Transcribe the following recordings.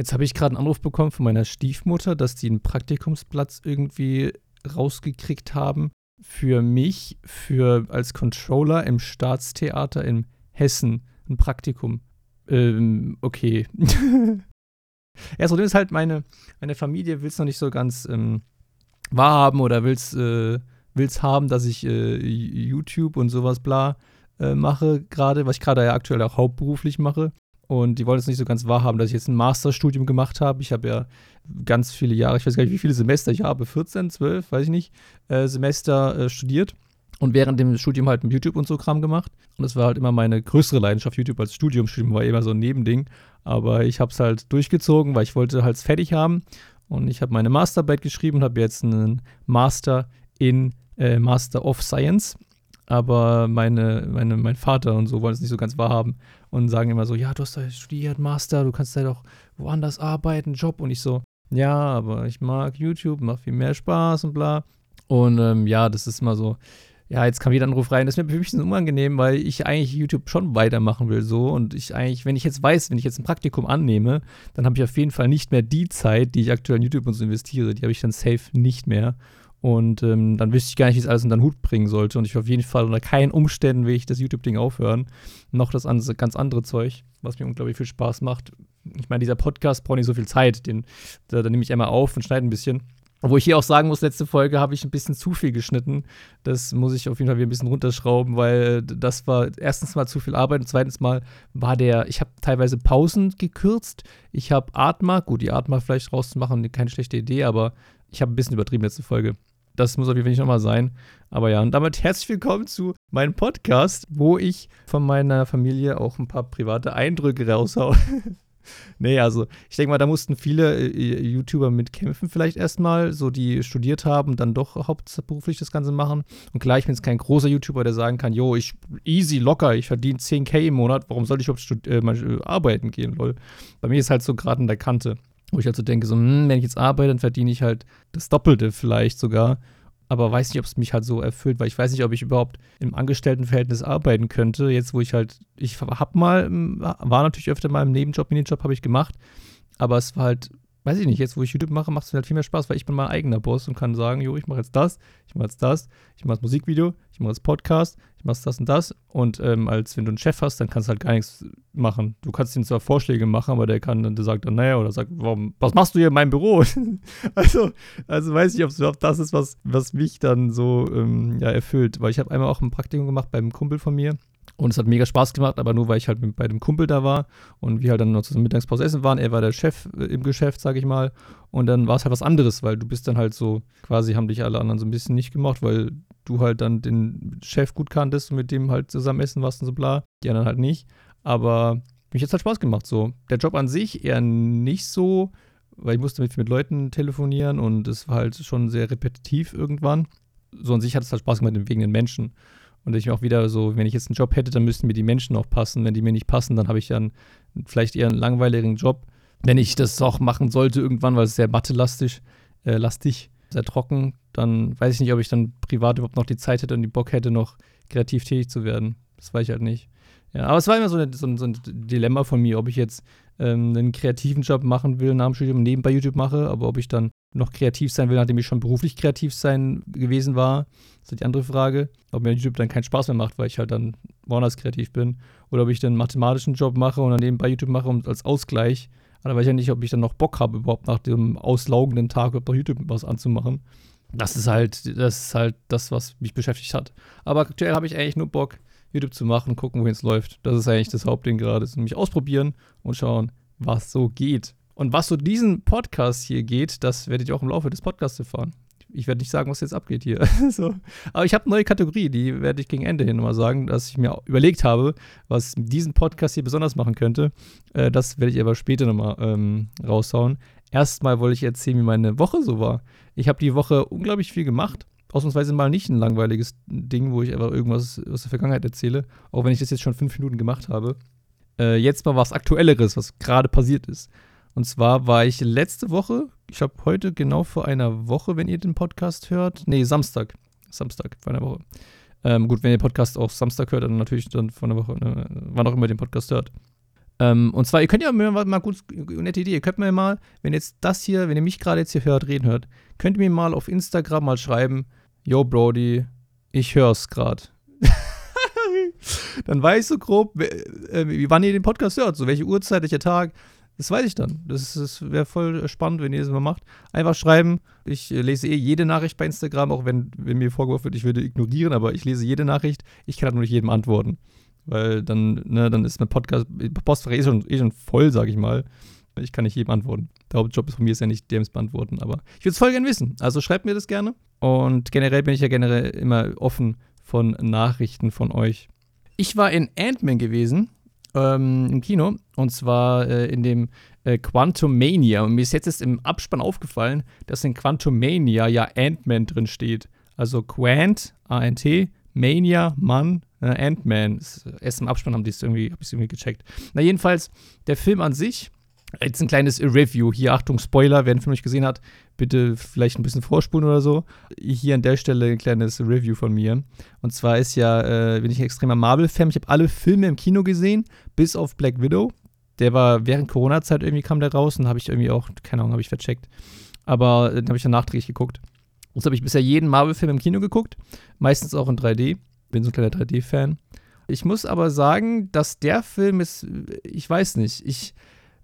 Jetzt habe ich gerade einen Anruf bekommen von meiner Stiefmutter, dass die einen Praktikumsplatz irgendwie rausgekriegt haben für mich, für als Controller im Staatstheater in Hessen, ein Praktikum. Ähm, okay. ja, das ist halt, meine, meine Familie will es noch nicht so ganz ähm, wahrhaben oder will es äh, haben, dass ich äh, YouTube und sowas bla äh, mache, gerade, was ich gerade ja aktuell auch hauptberuflich mache. Und die wollen es nicht so ganz wahrhaben, dass ich jetzt ein Masterstudium gemacht habe. Ich habe ja ganz viele Jahre, ich weiß gar nicht, wie viele Semester ich habe, 14, 12, weiß ich nicht, äh, Semester äh, studiert und während dem Studium halt mit YouTube und so Kram gemacht. Und das war halt immer meine größere Leidenschaft. YouTube als Studium. Studium war immer so ein Nebending. Aber ich habe es halt durchgezogen, weil ich wollte halt fertig haben. Und ich habe meine Masterarbeit geschrieben und habe jetzt einen Master in äh, Master of Science aber meine, meine, mein Vater und so wollen es nicht so ganz wahrhaben und sagen immer so, ja, du hast da studiert, Master, du kannst da doch woanders arbeiten, Job und ich so, ja, aber ich mag YouTube, macht viel mehr Spaß und bla. Und ähm, ja, das ist immer so, ja, jetzt kam wieder ein Anruf rein. Das ist mir ein bisschen unangenehm, weil ich eigentlich YouTube schon weitermachen will so und ich eigentlich, wenn ich jetzt weiß, wenn ich jetzt ein Praktikum annehme, dann habe ich auf jeden Fall nicht mehr die Zeit, die ich aktuell in YouTube und so investiere, die habe ich dann safe nicht mehr. Und ähm, dann wüsste ich gar nicht, wie es alles unter den Hut bringen sollte. Und ich auf jeden Fall unter keinen Umständen will ich das YouTube-Ding aufhören. Noch das ganz andere Zeug, was mir unglaublich viel Spaß macht. Ich meine, dieser Podcast braucht nicht so viel Zeit. Den, da, da nehme ich einmal auf und schneide ein bisschen. Obwohl ich hier auch sagen muss, letzte Folge habe ich ein bisschen zu viel geschnitten. Das muss ich auf jeden Fall wieder ein bisschen runterschrauben, weil das war erstens mal zu viel Arbeit und zweitens mal war der, ich habe teilweise Pausen gekürzt. Ich habe Atma, gut, die Atma vielleicht rauszumachen, keine schlechte Idee, aber ich habe ein bisschen übertrieben letzte Folge. Das muss auf jeden Fall nicht nochmal sein. Aber ja, und damit herzlich willkommen zu meinem Podcast, wo ich von meiner Familie auch ein paar private Eindrücke raushaue. nee, also ich denke mal, da mussten viele äh, YouTuber mitkämpfen, vielleicht erstmal, so die studiert haben, dann doch hauptberuflich das Ganze machen. Und klar, ich bin jetzt kein großer YouTuber, der sagen kann, yo, ich easy, locker, ich verdiene 10k im Monat, warum soll ich überhaupt äh, äh, arbeiten gehen, lol. Bei mir ist halt so gerade in der Kante. Wo ich also denke, so, hm, wenn ich jetzt arbeite, dann verdiene ich halt das Doppelte vielleicht sogar. Aber weiß nicht, ob es mich halt so erfüllt, weil ich weiß nicht, ob ich überhaupt im Angestelltenverhältnis arbeiten könnte. Jetzt, wo ich halt, ich hab mal, war natürlich öfter mal im Nebenjob, Minijob habe ich gemacht. Aber es war halt weiß ich nicht, jetzt wo ich YouTube mache, macht es mir halt viel mehr Spaß, weil ich bin mein eigener Boss und kann sagen, jo, ich mache jetzt das, ich mache jetzt das, ich mache das Musikvideo, ich mache das Podcast, ich mache das und das. Und ähm, als wenn du einen Chef hast, dann kannst du halt gar nichts machen. Du kannst ihm zwar Vorschläge machen, aber der kann, der sagt dann, naja, oder sagt, warum, was machst du hier in meinem Büro? also, also weiß ich, ob es überhaupt das ist, was, was mich dann so ähm, ja, erfüllt. Weil ich habe einmal auch ein Praktikum gemacht beim Kumpel von mir und es hat mega Spaß gemacht, aber nur weil ich halt bei dem Kumpel da war und wir halt dann noch zur Mittagspause essen waren. Er war der Chef äh, im Geschäft, sag ich mal. Und dann war es halt was anderes, weil du bist dann halt so, quasi haben dich alle anderen so ein bisschen nicht gemocht, weil du halt dann den Chef gut kanntest und mit dem halt zusammen essen warst und so bla. Die anderen halt nicht. Aber mich hat es halt Spaß gemacht so. Der Job an sich eher nicht so, weil ich musste mit, mit Leuten telefonieren und es war halt schon sehr repetitiv irgendwann. So an sich hat es halt Spaß gemacht wegen den Menschen. Und ich auch wieder so, wenn ich jetzt einen Job hätte, dann müssten mir die Menschen auch passen. Wenn die mir nicht passen, dann habe ich dann vielleicht eher einen langweiligen Job. Wenn ich das auch machen sollte irgendwann, weil es sehr mathelastig, äh, lastig, sehr trocken, dann weiß ich nicht, ob ich dann privat überhaupt noch die Zeit hätte und die Bock hätte, noch kreativ tätig zu werden. Das weiß ich halt nicht. Ja, aber es war immer so, eine, so, ein, so ein Dilemma von mir, ob ich jetzt ähm, einen kreativen Job machen will nach dem Studium, nebenbei YouTube mache, aber ob ich dann noch kreativ sein will, nachdem ich schon beruflich kreativ sein gewesen war, ist die andere Frage. Ob mir YouTube dann keinen Spaß mehr macht, weil ich halt dann woanders kreativ bin. Oder ob ich dann einen mathematischen Job mache und dann nebenbei YouTube mache und als Ausgleich. Aber da weiß ich ja nicht, ob ich dann noch Bock habe, überhaupt nach dem auslaugenden Tag überhaupt YouTube was anzumachen. Das ist halt, das ist halt das, was mich beschäftigt hat. Aber aktuell habe ich eigentlich nur Bock, YouTube zu machen, gucken, wohin es läuft. Das ist eigentlich das Hauptding gerade. Nämlich ausprobieren und schauen, was so geht. Und was so diesen Podcast hier geht, das werdet ihr auch im Laufe des Podcasts erfahren. Ich werde nicht sagen, was jetzt abgeht hier. so. Aber ich habe eine neue Kategorie, die werde ich gegen Ende hin nochmal sagen, dass ich mir überlegt habe, was diesen Podcast hier besonders machen könnte. Äh, das werde ich aber später nochmal ähm, raushauen. Erstmal wollte ich erzählen, wie meine Woche so war. Ich habe die Woche unglaublich viel gemacht ausnahmsweise mal nicht ein langweiliges Ding, wo ich einfach irgendwas aus der Vergangenheit erzähle, auch wenn ich das jetzt schon fünf Minuten gemacht habe. Äh, jetzt mal was Aktuelleres, was gerade passiert ist. Und zwar war ich letzte Woche, ich habe heute genau vor einer Woche, wenn ihr den Podcast hört, nee, Samstag, Samstag vor einer Woche. Ähm, gut, wenn ihr den Podcast auch Samstag hört, dann natürlich dann vor einer Woche, ne, wann auch immer ihr den Podcast hört. Ähm, und zwar, ihr könnt ja mir mal, mal nette Idee, ihr könnt mir mal, wenn jetzt das hier, wenn ihr mich gerade jetzt hier hört, reden hört, könnt ihr mir mal auf Instagram mal schreiben, yo Brody, ich hör's gerade. dann weiß ich so grob, äh, wann ihr den Podcast hört, so welche Uhrzeit, welcher Tag. Das weiß ich dann. Das, das wäre voll spannend, wenn ihr das mal macht. Einfach schreiben. Ich äh, lese eh jede Nachricht bei Instagram, auch wenn, wenn mir vorgeworfen wird, ich würde ignorieren, aber ich lese jede Nachricht. Ich kann halt nur nicht jedem antworten. Weil dann, ne, dann ist mein Podcast, Postfach eh schon, eh schon voll, sag ich mal. Ich kann nicht jedem antworten. Der Hauptjob von mir ist ja nicht DMs beantworten, aber ich würde es voll gerne wissen. Also schreibt mir das gerne. Und generell bin ich ja generell immer offen von Nachrichten von euch. Ich war in Ant-Man gewesen ähm, im Kino und zwar äh, in dem äh, Quantum Mania. Und mir ist jetzt im Abspann aufgefallen, dass in Quantum Mania ja Ant-Man drin steht. Also Quant, A-N-T, Mania, Mann, äh, Ant-Man. Erst im Abspann haben die es irgendwie gecheckt. Na, jedenfalls, der Film an sich Jetzt ein kleines Review. Hier, Achtung, Spoiler, wer den Film nicht gesehen hat, bitte vielleicht ein bisschen vorspulen oder so. Hier an der Stelle ein kleines Review von mir. Und zwar ist ja, äh, bin ich ein extremer Marvel-Fan. Ich habe alle Filme im Kino gesehen, bis auf Black Widow. Der war während Corona-Zeit irgendwie kam der raus und habe ich irgendwie auch, keine Ahnung, habe ich vercheckt. Aber den habe ich dann nachträglich geguckt. Und so habe ich bisher jeden Marvel-Film im Kino geguckt. Meistens auch in 3D. Bin so ein kleiner 3D-Fan. Ich muss aber sagen, dass der Film ist, ich weiß nicht, ich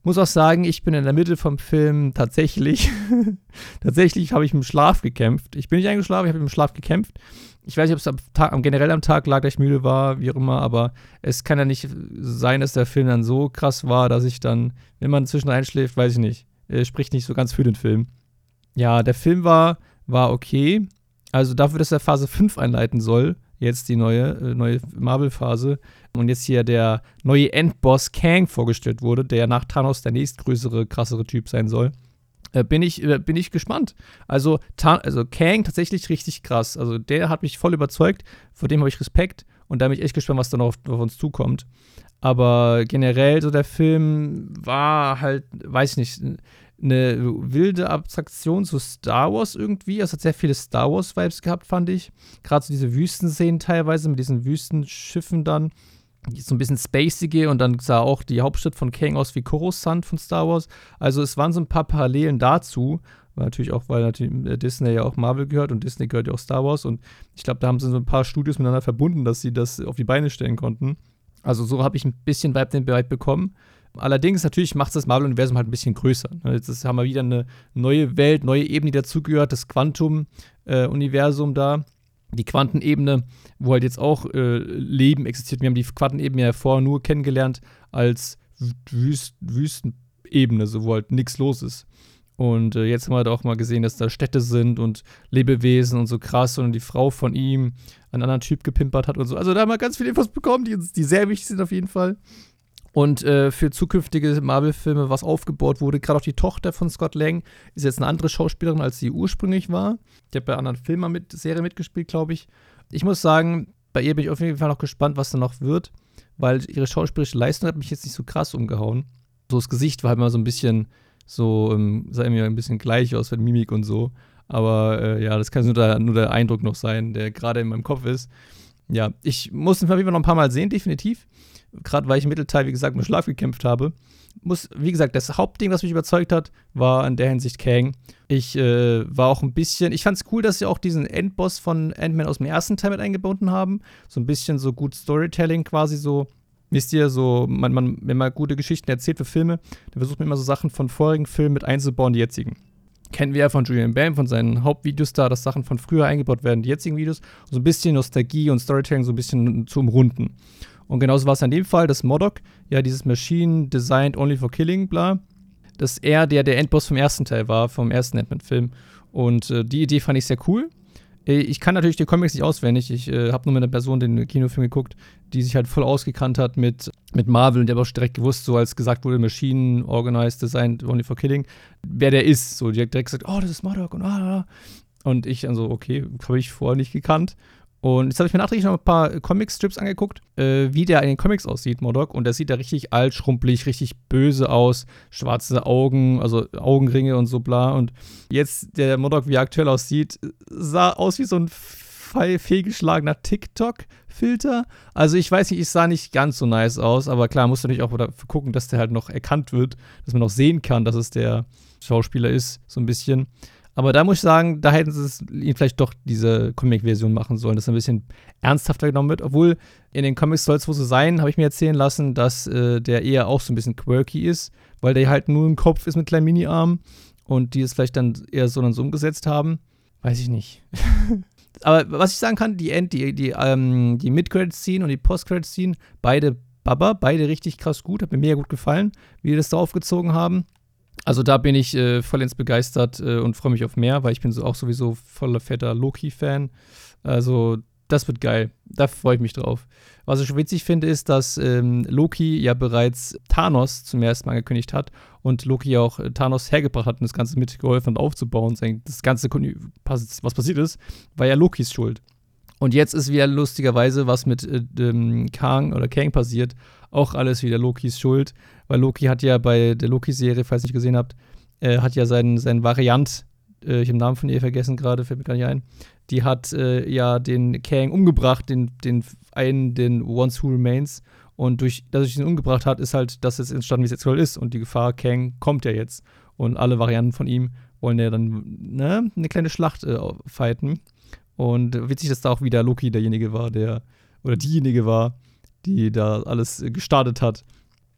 muss auch sagen, ich bin in der Mitte vom Film tatsächlich, tatsächlich habe ich im Schlaf gekämpft. Ich bin nicht eingeschlafen, ich habe im Schlaf gekämpft. Ich weiß nicht, ob es am Tag, generell am Tag lag, dass ich müde war, wie auch immer, aber es kann ja nicht sein, dass der Film dann so krass war, dass ich dann, wenn man zwischen einschläft, weiß ich nicht, äh, spricht nicht so ganz für den Film. Ja, der Film war, war okay. Also dafür, dass er Phase 5 einleiten soll, jetzt die neue, äh, neue Marvel-Phase. Und jetzt hier der neue Endboss Kang vorgestellt wurde, der nach Thanos der nächstgrößere, krassere Typ sein soll. Äh, bin, ich, äh, bin ich gespannt. Also, also Kang tatsächlich richtig krass. Also der hat mich voll überzeugt. Vor dem habe ich Respekt. Und da bin ich echt gespannt, was da noch auf, auf uns zukommt. Aber generell so der Film war halt, weiß ich nicht, eine wilde Abstraktion zu Star Wars irgendwie. Es hat sehr viele Star Wars-Vibes gehabt, fand ich. Gerade so diese Wüstenszenen teilweise mit diesen Wüstenschiffen dann. So ein bisschen spacige und dann sah auch die Hauptstadt von Kang aus wie Coruscant von Star Wars. Also es waren so ein paar Parallelen dazu. Natürlich auch, weil natürlich äh, Disney ja auch Marvel gehört und Disney gehört ja auch Star Wars. Und ich glaube, da haben sie so ein paar Studios miteinander verbunden, dass sie das auf die Beine stellen konnten. Also so habe ich ein bisschen Vibe den Vibe bekommen. Allerdings, natürlich macht das Marvel-Universum halt ein bisschen größer. Ne? Jetzt haben wir wieder eine neue Welt, neue Ebene, die dazugehört, das Quantum-Universum äh, da. Die Quantenebene, wo halt jetzt auch äh, Leben existiert. Wir haben die Quantenebene ja vorher nur kennengelernt als Wüst Wüstenebene, so wo halt nichts los ist. Und äh, jetzt haben wir halt auch mal gesehen, dass da Städte sind und Lebewesen und so krass und die Frau von ihm einen anderen Typ gepimpert hat und so. Also da haben wir ganz viele Infos bekommen, die, die sehr wichtig sind auf jeden Fall und äh, für zukünftige Marvel-Filme was aufgebaut wurde. Gerade auch die Tochter von Scott Lang ist jetzt eine andere Schauspielerin, als sie ursprünglich war. Die hat bei anderen Filmen mit, Serie mitgespielt, glaube ich. Ich muss sagen, bei ihr bin ich auf jeden Fall noch gespannt, was da noch wird, weil ihre schauspielerische Leistung hat mich jetzt nicht so krass umgehauen. So das Gesicht war halt immer so ein bisschen so, ähm, sah mir ein bisschen gleich aus mit Mimik und so. Aber äh, ja, das kann nur der, nur der Eindruck noch sein, der gerade in meinem Kopf ist. Ja, ich muss jeden Fall noch ein paar Mal sehen, definitiv gerade weil ich im Mittelteil, wie gesagt, mit Schlaf gekämpft habe. Muss, wie gesagt, das Hauptding, was mich überzeugt hat, war in der Hinsicht Kang. Ich äh, war auch ein bisschen, ich fand es cool, dass sie auch diesen Endboss von Ant-Man aus dem ersten Teil mit eingebunden haben. So ein bisschen so gut Storytelling quasi so. Wisst ihr, so, man, man, wenn man gute Geschichten erzählt für Filme, dann versucht man immer so Sachen von vorigen Filmen mit einzubauen, die jetzigen kennen wir ja von Julian Bam, von seinen Hauptvideos da, dass Sachen von früher eingebaut werden, die jetzigen Videos. So ein bisschen Nostalgie und Storytelling so ein bisschen zu umrunden. Und genauso war es in dem Fall, dass Modok, ja, dieses Machine Designed Only for Killing, bla, dass er der, der Endboss vom ersten Teil war, vom ersten Ant-Man-Film. Und äh, die Idee fand ich sehr cool. Äh, ich kann natürlich die Comics nicht auswendig. Ich äh, habe nur mit einer Person den Kinofilm geguckt, die sich halt voll ausgekannt hat mit, mit Marvel und der hat auch direkt gewusst, so als gesagt wurde, Machine Organized Designed Only for Killing, wer der ist. So, die hat direkt gesagt, oh, das ist Modok und ah, ah. Und ich also, okay, habe ich vorher nicht gekannt. Und jetzt habe ich mir nachträglich noch ein paar Comic-Strips angeguckt, äh, wie der in den Comics aussieht, Modok. Und der sieht da richtig alt, schrumpelig, richtig böse aus. Schwarze Augen, also Augenringe und so bla. Und jetzt der Modok, wie er aktuell aussieht, sah aus wie so ein fehlgeschlagener TikTok-Filter. Also ich weiß nicht, ich sah nicht ganz so nice aus, aber klar, musst du natürlich auch dafür gucken, dass der halt noch erkannt wird, dass man auch sehen kann, dass es der Schauspieler ist, so ein bisschen. Aber da muss ich sagen, da hätten sie es ihn vielleicht doch diese Comic-Version machen sollen, dass er ein bisschen ernsthafter genommen wird. Obwohl in den Comics soll es wohl so sein, habe ich mir erzählen lassen, dass äh, der eher auch so ein bisschen quirky ist, weil der halt nur ein Kopf ist mit kleinen Mini-Armen und die es vielleicht dann eher so dann so umgesetzt haben. Weiß ich nicht. Aber was ich sagen kann, die End, die, die, ähm, die Mid-Credit-Scene und die Post-Credit-Scene, beide Baba, beide richtig krass gut, hat mir mega gut gefallen, wie die das da aufgezogen haben. Also da bin ich äh, vollends begeistert äh, und freue mich auf mehr, weil ich bin so auch sowieso voller fetter Loki-Fan. Also das wird geil. Da freue ich mich drauf. Was ich schon witzig finde, ist, dass ähm, Loki ja bereits Thanos zum ersten Mal angekündigt hat und Loki auch äh, Thanos hergebracht hat und das Ganze mitgeholfen hat aufzubauen. Das Ganze, was passiert ist, war ja Lokis Schuld. Und jetzt ist wieder lustigerweise, was mit äh, Kang oder Kang passiert, auch alles wieder Lokis Schuld, weil Loki hat ja bei der Loki-Serie, falls ihr nicht gesehen habt, äh, hat ja seinen, seinen Variant, äh, ich habe den Namen von ihr vergessen gerade, fällt mir gar nicht ein, die hat äh, ja den Kang umgebracht, den, den einen, den Once Who Remains. Und durch, dass ich ihn umgebracht hat, ist halt, dass es entstanden, wie es jetzt ist. Und die Gefahr Kang kommt ja jetzt. Und alle Varianten von ihm wollen ja dann ne, eine kleine Schlacht äh, fighten. Und witzig, dass da auch wieder Loki derjenige war, der, oder diejenige war, die da alles gestartet hat.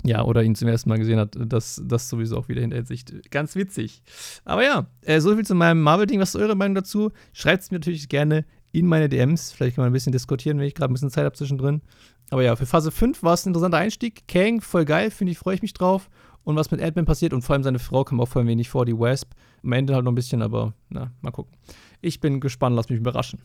Ja, oder ihn zum ersten Mal gesehen hat, das, das sowieso auch wieder in der Hinsicht ganz witzig. Aber ja, äh, so zu meinem Marvel-Ding. Was ist eure Meinung dazu? Schreibt es mir natürlich gerne in meine DMs. Vielleicht kann man ein bisschen diskutieren, wenn ich gerade ein bisschen Zeit habe zwischendrin. Aber ja, für Phase 5 war es ein interessanter Einstieg. Kang, voll geil, finde ich, freue ich mich drauf. Und was mit Ant-Man passiert und vor allem seine Frau kam auch voll wenig vor, die Wasp. Am Ende halt noch ein bisschen, aber na, mal gucken. Ich bin gespannt, lass mich überraschen.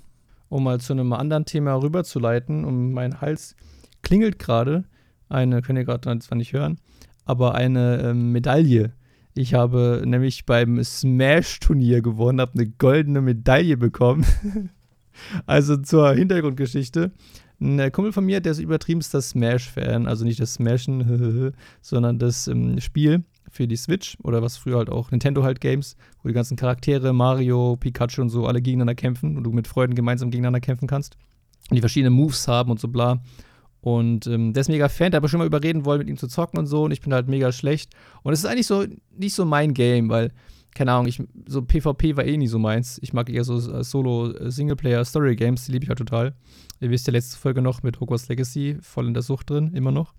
Um mal zu einem anderen Thema rüberzuleiten, um mein Hals klingelt gerade eine, könnt ihr gerade zwar nicht hören, aber eine ähm, Medaille. Ich habe nämlich beim Smash-Turnier gewonnen, habe eine goldene Medaille bekommen. also zur Hintergrundgeschichte. Ein Kumpel von mir, der ist übertriebenster Smash-Fan, also nicht das Smashen, sondern das ähm, Spiel für die Switch oder was früher halt auch Nintendo halt Games, wo die ganzen Charaktere, Mario, Pikachu und so alle gegeneinander kämpfen und du mit Freunden gemeinsam gegeneinander kämpfen kannst und die verschiedenen Moves haben und so bla. Und ähm, der ist mega Fan, der hat aber schon mal überreden wollen, mit ihm zu zocken und so. Und ich bin halt mega schlecht. Und es ist eigentlich so nicht so mein Game, weil, keine Ahnung, ich, so PvP war eh nie so meins. Ich mag eher so äh, Solo-Singleplayer-Story-Games, die liebe ich halt total. Ihr wisst ja letzte Folge noch mit Hogwarts Legacy, voll in der Sucht drin, immer noch.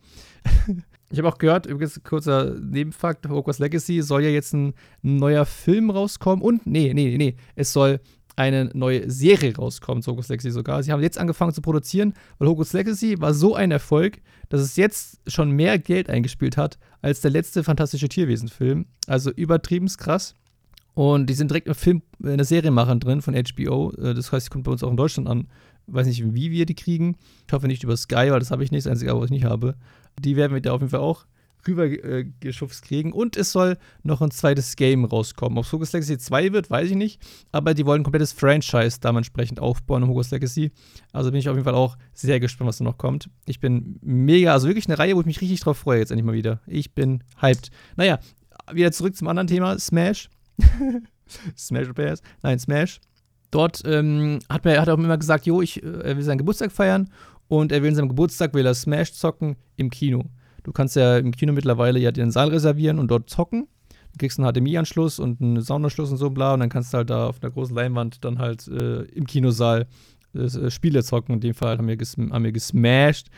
ich habe auch gehört, übrigens kurzer Nebenfakt, Hogwarts Legacy soll ja jetzt ein neuer Film rauskommen. Und, nee, nee, nee, es soll eine neue Serie rauskommt, Hogwarts Legacy sogar. Sie haben jetzt angefangen zu produzieren, weil Hogwarts Legacy war so ein Erfolg, dass es jetzt schon mehr Geld eingespielt hat als der letzte fantastische Tierwesen-Film. Also übertrieben krass. Und die sind direkt im Film, in der Serienmachern drin von HBO. Äh, das heißt, die kommt bei uns auch in Deutschland an. Weiß nicht, wie wir die kriegen. Ich hoffe nicht über Sky, weil das habe ich nicht. Das einzige, was ich nicht habe. Die werden wir da auf jeden Fall auch rübergeschubst äh, kriegen. Und es soll noch ein zweites Game rauskommen. Ob es Hogwarts Legacy 2 wird, weiß ich nicht. Aber die wollen ein komplettes Franchise dementsprechend aufbauen in Hogwarts Legacy. Also bin ich auf jeden Fall auch sehr gespannt, was da noch kommt. Ich bin mega, also wirklich eine Reihe, wo ich mich richtig drauf freue, jetzt endlich mal wieder. Ich bin hyped. Naja, wieder zurück zum anderen Thema: Smash. Smash Bears. Nein, Smash. Dort ähm, hat, er, hat auch immer gesagt, jo, ich, äh, er will seinen Geburtstag feiern und er will in seinem Geburtstag will er Smash zocken im Kino. Du kannst ja im Kino mittlerweile ja den Saal reservieren und dort zocken. Du kriegst einen HDMI-Anschluss und einen Soundanschluss und so bla. Und dann kannst du halt da auf einer großen Leinwand dann halt äh, im Kinosaal äh, Spiele zocken. In dem Fall haben wir, haben wir gesmashed.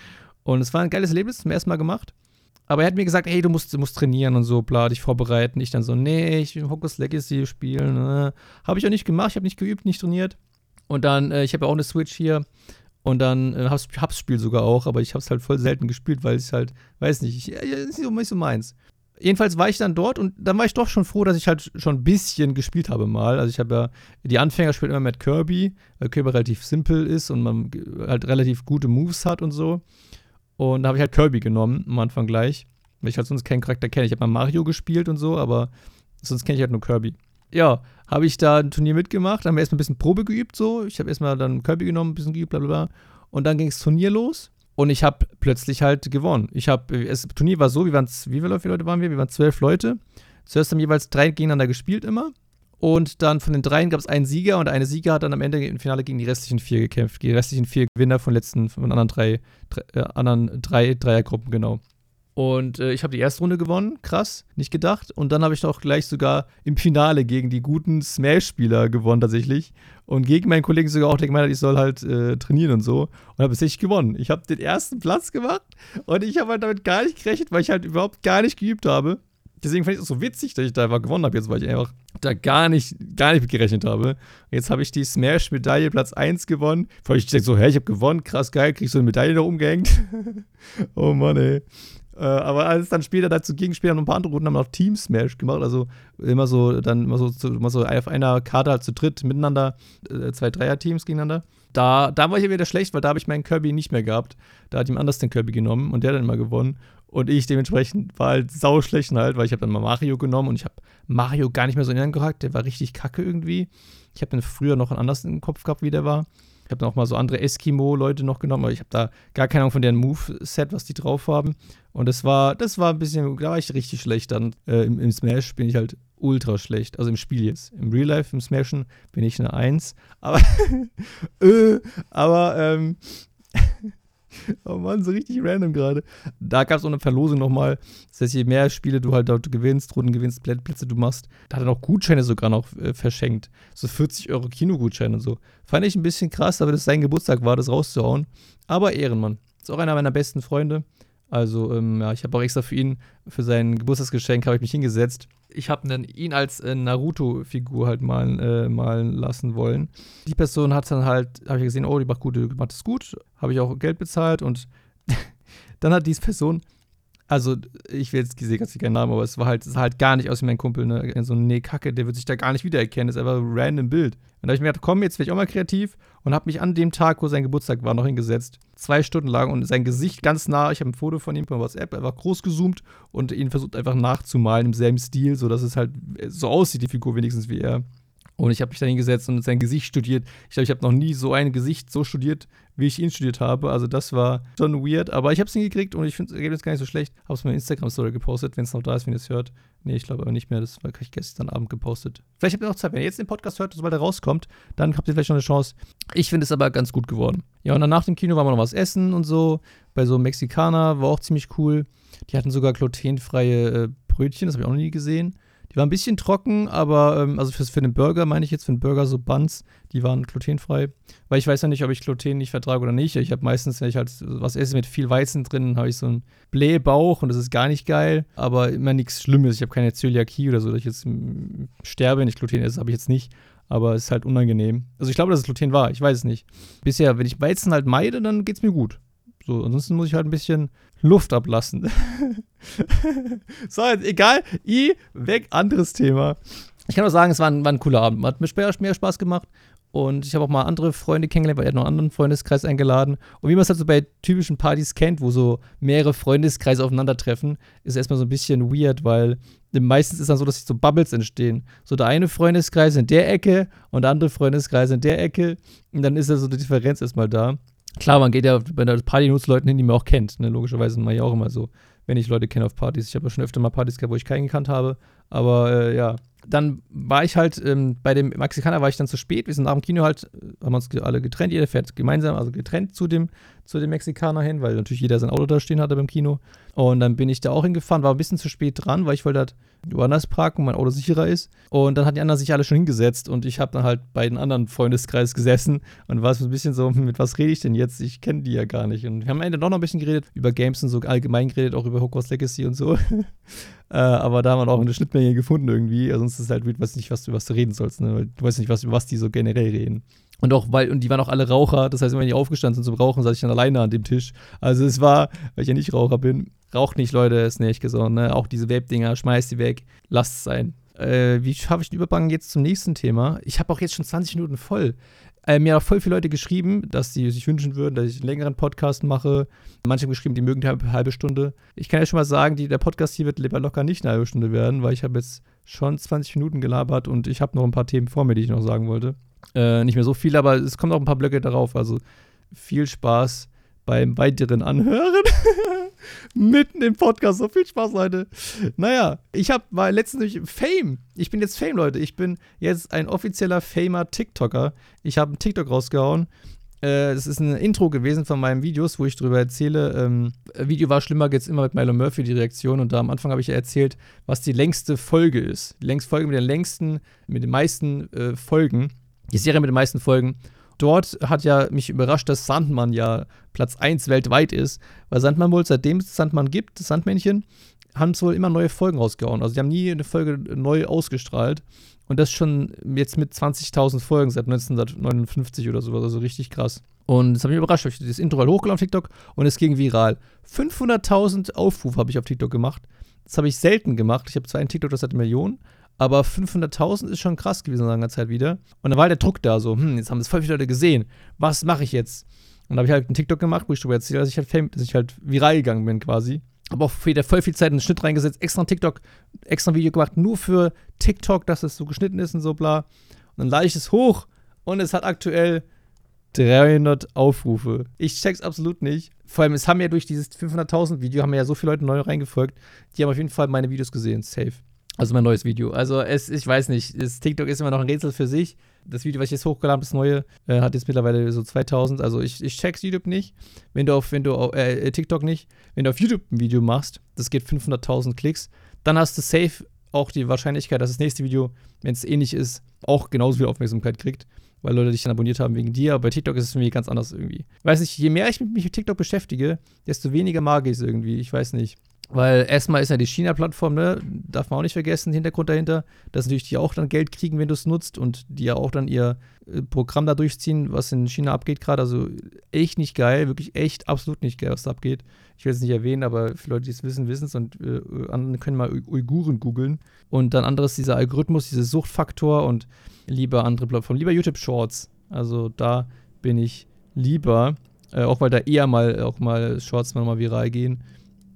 Und es war ein geiles Erlebnis, zum ersten Mal gemacht. Aber er hat mir gesagt, hey, du musst, musst trainieren und so, bla, dich vorbereiten. Ich dann so, nee, ich will Hogwarts Legacy spielen. Ne? Habe ich auch nicht gemacht, ich habe nicht geübt, nicht trainiert. Und dann, äh, ich habe ja auch eine Switch hier. Und dann äh, hab's, hab's Spiel sogar auch, aber ich hab's halt voll selten gespielt, weil ich halt, weiß nicht, ich, äh, ist nicht so meins. Jedenfalls war ich dann dort und dann war ich doch schon froh, dass ich halt schon ein bisschen gespielt habe mal. Also ich habe ja, die Anfänger spielen immer mit Kirby, weil Kirby relativ simpel ist und man halt relativ gute Moves hat und so. Und da habe ich halt Kirby genommen am Anfang gleich, weil ich halt sonst keinen Charakter kenne. Ich habe mal Mario gespielt und so, aber sonst kenne ich halt nur Kirby ja, habe ich da ein Turnier mitgemacht, haben wir erstmal ein bisschen Probe geübt, so. Ich habe erstmal dann Kirby genommen, ein bisschen geübt, bla bla bla. Und dann ging das Turnier los und ich habe plötzlich halt gewonnen. Ich habe, das Turnier war so, wir waren, wie viele Leute waren wir? Wir waren zwölf Leute. Zuerst haben jeweils drei gegeneinander gespielt immer. Und dann von den dreien gab es einen Sieger und eine Sieger hat dann am Ende im Finale gegen die restlichen vier gekämpft. Die restlichen vier Gewinner von letzten, von anderen drei, drei äh, anderen drei Dreiergruppen, genau. Und äh, ich habe die erste Runde gewonnen, krass, nicht gedacht. Und dann habe ich auch gleich sogar im Finale gegen die guten Smash-Spieler gewonnen tatsächlich. Und gegen meinen Kollegen sogar auch, der gemeint hat, ich soll halt äh, trainieren und so. Und habe tatsächlich gewonnen. Ich habe den ersten Platz gemacht und ich habe halt damit gar nicht gerechnet, weil ich halt überhaupt gar nicht geübt habe. Deswegen fand ich es so witzig, dass ich da einfach gewonnen habe jetzt, weil ich einfach da gar nicht, gar nicht mit gerechnet habe. Jetzt habe ich die Smash-Medaille Platz 1 gewonnen. Weil ich denke so, hä, ich habe gewonnen, krass geil, krieg ich so eine Medaille da umgehängt. oh Mann, ey. Äh, aber als dann später dazu später noch ein paar andere Runden haben noch Team Smash gemacht, also immer so, dann immer so, immer so auf einer Karte halt zu dritt miteinander, äh, zwei Dreier-Teams gegeneinander. Da, da war ich wieder schlecht, weil da habe ich meinen Kirby nicht mehr gehabt. Da hat jemand anders den Kirby genommen und der dann immer gewonnen. Und ich dementsprechend war halt sau schlecht halt, weil ich habe dann mal Mario genommen und ich habe Mario gar nicht mehr so in den gehackt. Der war richtig kacke irgendwie. Ich habe dann früher noch einen anders im Kopf gehabt, wie der war. Ich habe dann auch mal so andere Eskimo-Leute noch genommen, aber ich habe da gar keine Ahnung von deren Move-Set, was die drauf haben. Und das war, das war ein bisschen, da war ich richtig schlecht. Dann äh, im, im, Smash bin ich halt ultra schlecht. Also im Spiel jetzt. Im Real Life, im Smashen bin ich eine Eins. Aber, äh, aber, ähm, Oh Mann, so richtig random gerade. Da gab es auch eine Verlosung nochmal. Das heißt, je mehr Spiele du halt dort gewinnst, Runden gewinnst, Plätze du machst, da hat er noch Gutscheine sogar noch äh, verschenkt. So 40 Euro Kinogutscheine und so. Fand ich ein bisschen krass, aber das sein Geburtstag war, das rauszuhauen. Aber Ehrenmann. Ist auch einer meiner besten Freunde. Also, ähm, ja, ich habe auch extra für ihn, für sein Geburtstagsgeschenk, habe ich mich hingesetzt. Ich habe ihn als äh, Naruto-Figur halt malen, äh, malen lassen wollen. Die Person hat dann halt, habe ich gesehen, oh, die macht, gut, die macht das gut. Habe ich auch Geld bezahlt und dann hat diese Person also ich will jetzt ganz keinen Namen, aber es war halt, es sah halt gar nicht aus wie mein Kumpel, ne? So Nee, Kacke, der wird sich da gar nicht wiedererkennen. Das ist einfach ein random Bild. Und da habe ich mir gedacht, komm, jetzt werde ich auch mal kreativ und habe mich an dem Tag, wo sein Geburtstag war, noch hingesetzt. Zwei Stunden lang und sein Gesicht ganz nah. Ich habe ein Foto von ihm per WhatsApp einfach groß gezoomt und ihn versucht einfach nachzumalen im selben Stil, sodass es halt so aussieht, die Figur wenigstens wie er. Und ich habe mich da hingesetzt und sein Gesicht studiert. Ich glaube, ich habe noch nie so ein Gesicht so studiert, wie ich ihn studiert habe. Also das war schon weird. Aber ich habe es hingekriegt und ich finde das Ergebnis gar nicht so schlecht. Habe es in Instagram-Story gepostet, wenn es noch da ist, wenn ihr es hört. Nee, ich glaube aber nicht mehr. Das war ich gestern Abend gepostet. Vielleicht habt ihr noch Zeit. Wenn ihr jetzt den Podcast hört, sobald er rauskommt, dann habt ihr vielleicht noch eine Chance. Ich finde es aber ganz gut geworden. Ja, und dann nach dem Kino waren wir noch was essen und so. Bei so einem Mexikaner war auch ziemlich cool. Die hatten sogar glutenfreie äh, Brötchen, das habe ich auch noch nie gesehen. Die waren ein bisschen trocken, aber ähm, also für, für den Burger meine ich jetzt, für den Burger so Buns, die waren glutenfrei. Weil ich weiß ja nicht, ob ich Gluten nicht vertrage oder nicht. Ich habe meistens, wenn ich halt was esse mit viel Weizen drin, habe ich so einen Blähbauch und das ist gar nicht geil. Aber immer nichts Schlimmes. Ich habe keine Zöliakie oder so, dass ich jetzt sterbe, wenn ich Gluten esse, habe ich jetzt nicht. Aber es ist halt unangenehm. Also ich glaube, dass es Gluten war. Ich weiß es nicht. Bisher, wenn ich Weizen halt meide, dann geht es mir gut. So, ansonsten muss ich halt ein bisschen Luft ablassen. so, jetzt egal. I, weg, anderes Thema. Ich kann auch sagen, es war ein, war ein cooler Abend. Hat mir mehr Spaß gemacht. Und ich habe auch mal andere Freunde kennengelernt, weil er hat noch einen anderen Freundeskreis eingeladen. Und wie man es halt so bei typischen Partys kennt, wo so mehrere Freundeskreise aufeinandertreffen, ist erstmal so ein bisschen weird, weil meistens ist dann so, dass sich so Bubbles entstehen. So der eine Freundeskreis in der Ecke und der andere Freundeskreis in der Ecke. Und dann ist da so die Differenz erstmal da. Klar, man geht ja bei der Party nur zu Leuten hin, die man auch kennt. Ne? Logischerweise mache ich auch immer so, wenn ich Leute kenne auf Partys. Ich habe ja schon öfter mal Partys gehabt, wo ich keinen gekannt habe. Aber äh, ja, dann war ich halt, ähm, bei dem Mexikaner war ich dann zu spät. Wir sind nach dem Kino halt, haben uns alle getrennt. Jeder fährt gemeinsam, also getrennt zu dem, zu dem Mexikaner hin, weil natürlich jeder sein Auto da stehen hatte beim Kino. Und dann bin ich da auch hingefahren, war ein bisschen zu spät dran, weil ich wollte halt woanders parken, wo mein Auto sicherer ist. Und dann hatten die anderen sich alle schon hingesetzt und ich habe dann halt bei den anderen Freundeskreis gesessen und war so ein bisschen so, mit was rede ich denn jetzt? Ich kenne die ja gar nicht. Und wir haben am Ende doch noch ein bisschen geredet, über Games und so allgemein geredet, auch über Hogwarts Legacy und so. äh, aber da haben wir auch eine Schnittmenge gefunden irgendwie. Also sonst ist es halt, du weißt nicht, was du, was du reden sollst, ne? Du weißt nicht, was, über was die so generell reden. Und auch, weil, und die waren auch alle Raucher, das heißt, wenn die aufgestanden sind zum Rauchen, saß ich dann alleine an dem Tisch. Also es war, weil ich ja nicht Raucher bin, raucht nicht, Leute, ist nicht gesund, ne? Auch diese Vape-Dinger, schmeißt die weg, lasst es sein. Äh, wie schaffe ich den Übergang jetzt zum nächsten Thema? Ich habe auch jetzt schon 20 Minuten voll. Äh, mir haben voll viele Leute geschrieben, dass sie sich wünschen würden, dass ich einen längeren Podcast mache. Manche haben geschrieben, die mögen die halbe, Stunde. Ich kann ja schon mal sagen, die, der Podcast hier wird lieber locker nicht eine halbe Stunde werden, weil ich habe jetzt schon 20 Minuten gelabert und ich habe noch ein paar Themen vor mir, die ich noch sagen wollte. Äh, nicht mehr so viel, aber es kommen auch ein paar Blöcke darauf. Also viel Spaß beim weiteren Anhören. Mitten im Podcast. So viel Spaß, Leute. Naja, ich habe mal letztens Fame. Ich bin jetzt Fame, Leute. Ich bin jetzt ein offizieller Famer TikToker. Ich habe einen TikTok rausgehauen. Äh, es ist ein Intro gewesen von meinen Videos, wo ich darüber erzähle. Ähm, Video war schlimmer, jetzt immer mit Milo Murphy die Reaktion. Und da am Anfang habe ich ja erzählt, was die längste Folge ist. Die längste Folge mit den längsten, mit den meisten äh, Folgen. Die Serie mit den meisten Folgen. Dort hat ja mich überrascht, dass Sandmann ja Platz 1 weltweit ist, weil Sandmann wohl, seitdem es Sandmann gibt, das Sandmännchen, haben es wohl immer neue Folgen rausgehauen. Also die haben nie eine Folge neu ausgestrahlt. Und das schon jetzt mit 20.000 Folgen seit 1959 oder sowas. Also richtig krass. Und das hat mich überrascht. Ich habe das Intro halt hochgeladen auf TikTok und es ging viral. 500.000 Aufrufe habe ich auf TikTok gemacht. Das habe ich selten gemacht. Ich habe zwar einen TikTok, das hat Millionen, aber 500.000 ist schon krass gewesen in langer Zeit wieder. Und da war halt der Druck da so, hm, jetzt haben es voll viele Leute gesehen. Was mache ich jetzt? Und da habe ich halt einen TikTok gemacht, wo ich darüber erzähle, dass ich halt, fame, dass ich halt viral gegangen bin quasi. Habe auch wieder voll viel Zeit in den Schnitt reingesetzt, extra ein TikTok, extra ein Video gemacht, nur für TikTok, dass es so geschnitten ist und so bla. Und dann lade ich es hoch und es hat aktuell 300 Aufrufe. Ich check's absolut nicht. Vor allem, es haben ja durch dieses 500.000 Video, haben ja so viele Leute neu reingefolgt, die haben auf jeden Fall meine Videos gesehen, safe. Also mein neues Video. Also es, ich weiß nicht, das TikTok ist immer noch ein Rätsel für sich. Das Video, was ich jetzt hochgeladen habe, das neue, äh, hat jetzt mittlerweile so 2000. Also ich, ich check's YouTube nicht. Wenn du auf, wenn du auf, äh, TikTok nicht. Wenn du auf YouTube ein Video machst, das geht 500.000 Klicks, dann hast du safe auch die Wahrscheinlichkeit, dass das nächste Video, wenn es ähnlich ist, auch genauso viel Aufmerksamkeit kriegt, weil Leute dich dann abonniert haben wegen dir. Aber bei TikTok ist es für mich ganz anders irgendwie. Weiß nicht, je mehr ich mich mit TikTok beschäftige, desto weniger mag ich es irgendwie. Ich weiß nicht. Weil erstmal ist ja die China-Plattform, ne, darf man auch nicht vergessen, Hintergrund dahinter, dass natürlich die auch dann Geld kriegen, wenn du es nutzt und die ja auch dann ihr äh, Programm da durchziehen, was in China abgeht gerade. Also echt nicht geil, wirklich echt absolut nicht geil, was da abgeht. Ich will es nicht erwähnen, aber für Leute, die es wissen, wissen es und äh, andere können mal Uiguren googeln. Und dann anderes, dieser Algorithmus, dieser Suchtfaktor und lieber andere Plattformen, lieber YouTube Shorts. Also da bin ich lieber, äh, auch weil da eher mal auch mal Shorts mal viral gehen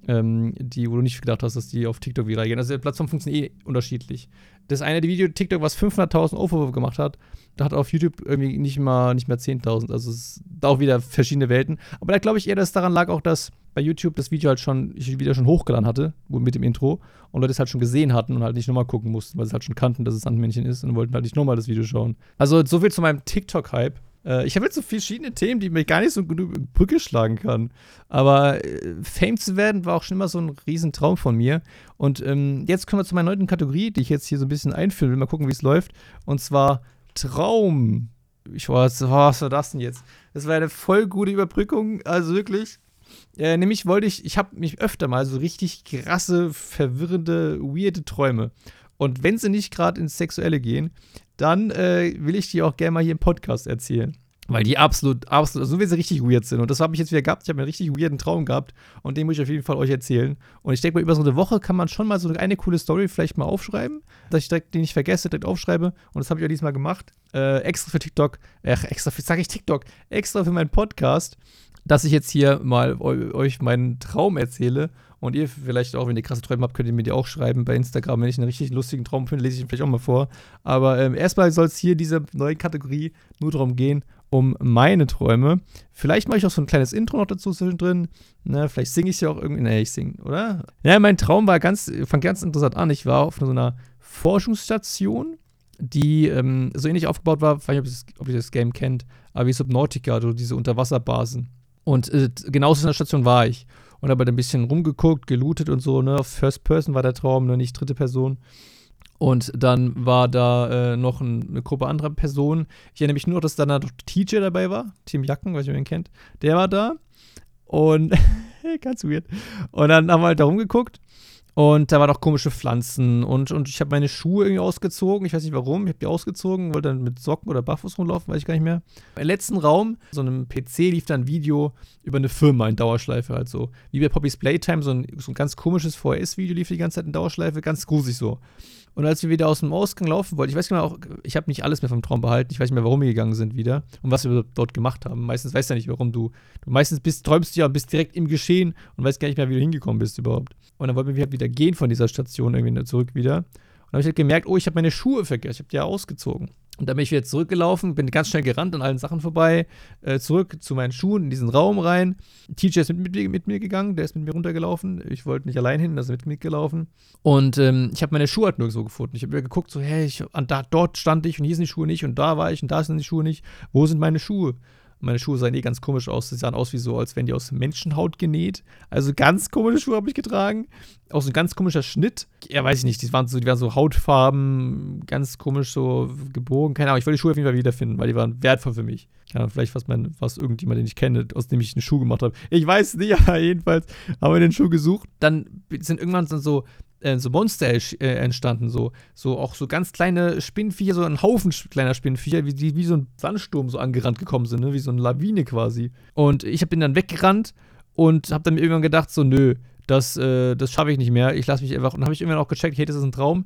ähm, die, wo du nicht gedacht hast, dass die auf TikTok viral gehen. Also die Plattformen funktionieren eh unterschiedlich. Das eine Video TikTok, was 500.000 Aufrufe gemacht hat, da hat auf YouTube irgendwie nicht mal nicht mehr 10.000. Also es ist auch wieder verschiedene Welten. Aber da glaube ich eher, dass es daran lag auch, dass bei YouTube das Video halt schon, ich wieder schon hochgeladen hatte, mit dem Intro, und Leute es halt schon gesehen hatten und halt nicht nochmal gucken mussten, weil sie halt schon kannten, dass es Sandmännchen ist und wollten halt nicht nochmal das Video schauen. Also so viel zu meinem TikTok-Hype. Äh, ich habe jetzt so verschiedene Themen, die mir gar nicht so genug Brücke schlagen kann. Aber äh, Fame zu werden war auch schon immer so ein Riesentraum von mir. Und ähm, jetzt kommen wir zu meiner neuen Kategorie, die ich jetzt hier so ein bisschen einführen will. Mal gucken, wie es läuft. Und zwar Traum. Ich weiß, was war das denn jetzt? Das war eine voll gute Überbrückung, also wirklich. Äh, nämlich wollte ich, ich habe mich öfter mal so richtig krasse, verwirrende, weirde Träume. Und wenn sie nicht gerade ins Sexuelle gehen, dann äh, will ich die auch gerne mal hier im Podcast erzählen. Weil die absolut, absolut, so wie sie richtig weird sind. Und das habe ich jetzt wieder gehabt. Ich habe einen richtig weirden Traum gehabt. Und den muss ich auf jeden Fall euch erzählen. Und ich denke mal, über so eine Woche kann man schon mal so eine coole Story vielleicht mal aufschreiben. Dass ich direkt den nicht vergesse, direkt aufschreibe. Und das habe ich auch diesmal gemacht. Äh, extra für TikTok. Ach, extra für, sage ich TikTok. Extra für meinen Podcast. Dass ich jetzt hier mal euch meinen Traum erzähle und ihr vielleicht auch, wenn ihr krasse Träume habt, könnt ihr mir die auch schreiben bei Instagram. Wenn ich einen richtig lustigen Traum finde, lese ich ihn vielleicht auch mal vor. Aber ähm, erstmal soll es hier diese neue Kategorie nur darum gehen, um meine Träume. Vielleicht mache ich auch so ein kleines Intro noch dazu zwischendrin. Ne, vielleicht singe ich ja auch irgendwie. Ne, ich singe, oder? Ja, mein Traum war ganz, fand ganz interessant an. Ich war auf so einer Forschungsstation, die ähm, so ähnlich aufgebaut war. Ich weiß nicht, ob ihr das Game kennt, aber wie Subnautica, also diese Unterwasserbasen. Und äh, genau so einer Station war ich und habe ein bisschen rumgeguckt, gelootet und so, ne? First Person war der Traum, ne? nicht dritte Person. Und dann war da äh, noch ein, eine Gruppe anderer Personen. Ich erinnere mich nur, dass da noch TJ dabei war, Team Jacken, weiß ich, wer ihn kennt. Der war da. Und ganz weird. Und dann haben wir halt da rumgeguckt und da waren auch komische Pflanzen und, und ich habe meine Schuhe irgendwie ausgezogen. Ich weiß nicht warum. Ich habe die ausgezogen, wollte dann mit Socken oder Barfuß rumlaufen, weiß ich gar nicht mehr. Im letzten Raum, so einem PC, lief dann ein Video über eine Firma in Dauerschleife halt so. Wie bei Poppy's Playtime, so ein, so ein ganz komisches VHS-Video lief die ganze Zeit in Dauerschleife, ganz gruselig so. Und als wir wieder aus dem Ausgang laufen wollten, ich weiß genau auch, ich habe nicht alles mehr vom Traum behalten, ich weiß nicht mehr, warum wir gegangen sind wieder und was wir dort gemacht haben. Meistens weißt du ja nicht, warum du, du meistens bist, träumst du ja und bist direkt im Geschehen und weißt gar nicht mehr, wie du hingekommen bist überhaupt. Und dann wollten wir wieder gehen von dieser Station irgendwie zurück wieder. Dann habe ich halt gemerkt, oh, ich habe meine Schuhe vergessen, ich habe die ja ausgezogen. Und dann bin ich wieder zurückgelaufen, bin ganz schnell gerannt an allen Sachen vorbei, äh, zurück zu meinen Schuhen in diesen Raum rein. TJ ist mit, mit, mit, mir gegangen, der ist mit mir runtergelaufen. Ich wollte nicht allein hin, also mit mir gelaufen. Und ähm, ich habe meine Schuhe halt nirgendwo gefunden. Ich habe mir geguckt, so, hey, ich, da, dort stand ich und hier sind die Schuhe nicht und da war ich und da sind die Schuhe nicht. Wo sind meine Schuhe? Meine Schuhe sahen eh ganz komisch aus. Sie sahen aus wie so, als wären die aus Menschenhaut genäht. Also ganz komische Schuhe habe ich getragen. Auch so ein ganz komischer Schnitt. Ja, weiß ich nicht. Die waren so, die waren so Hautfarben, ganz komisch so gebogen. Keine Ahnung. Ich wollte die Schuhe auf jeden Fall wiederfinden, weil die waren wertvoll für mich. Ja, vielleicht was, mein, was irgendjemand, den ich kenne, aus dem ich einen Schuh gemacht habe. Ich weiß nicht, aber jedenfalls haben wir den Schuh gesucht. Dann sind irgendwann so äh, so Monster äh, entstanden, so, so auch so ganz kleine Spinnenviecher, so ein Haufen kleiner Spinnenviecher, wie, die wie so ein Sandsturm so angerannt gekommen sind, ne? wie so eine Lawine quasi. Und ich bin dann weggerannt und habe dann irgendwann gedacht, so, nö, das, äh, das schaffe ich nicht mehr. Ich lasse mich einfach. Und habe ich irgendwann auch gecheckt, hey, das ist ein Traum.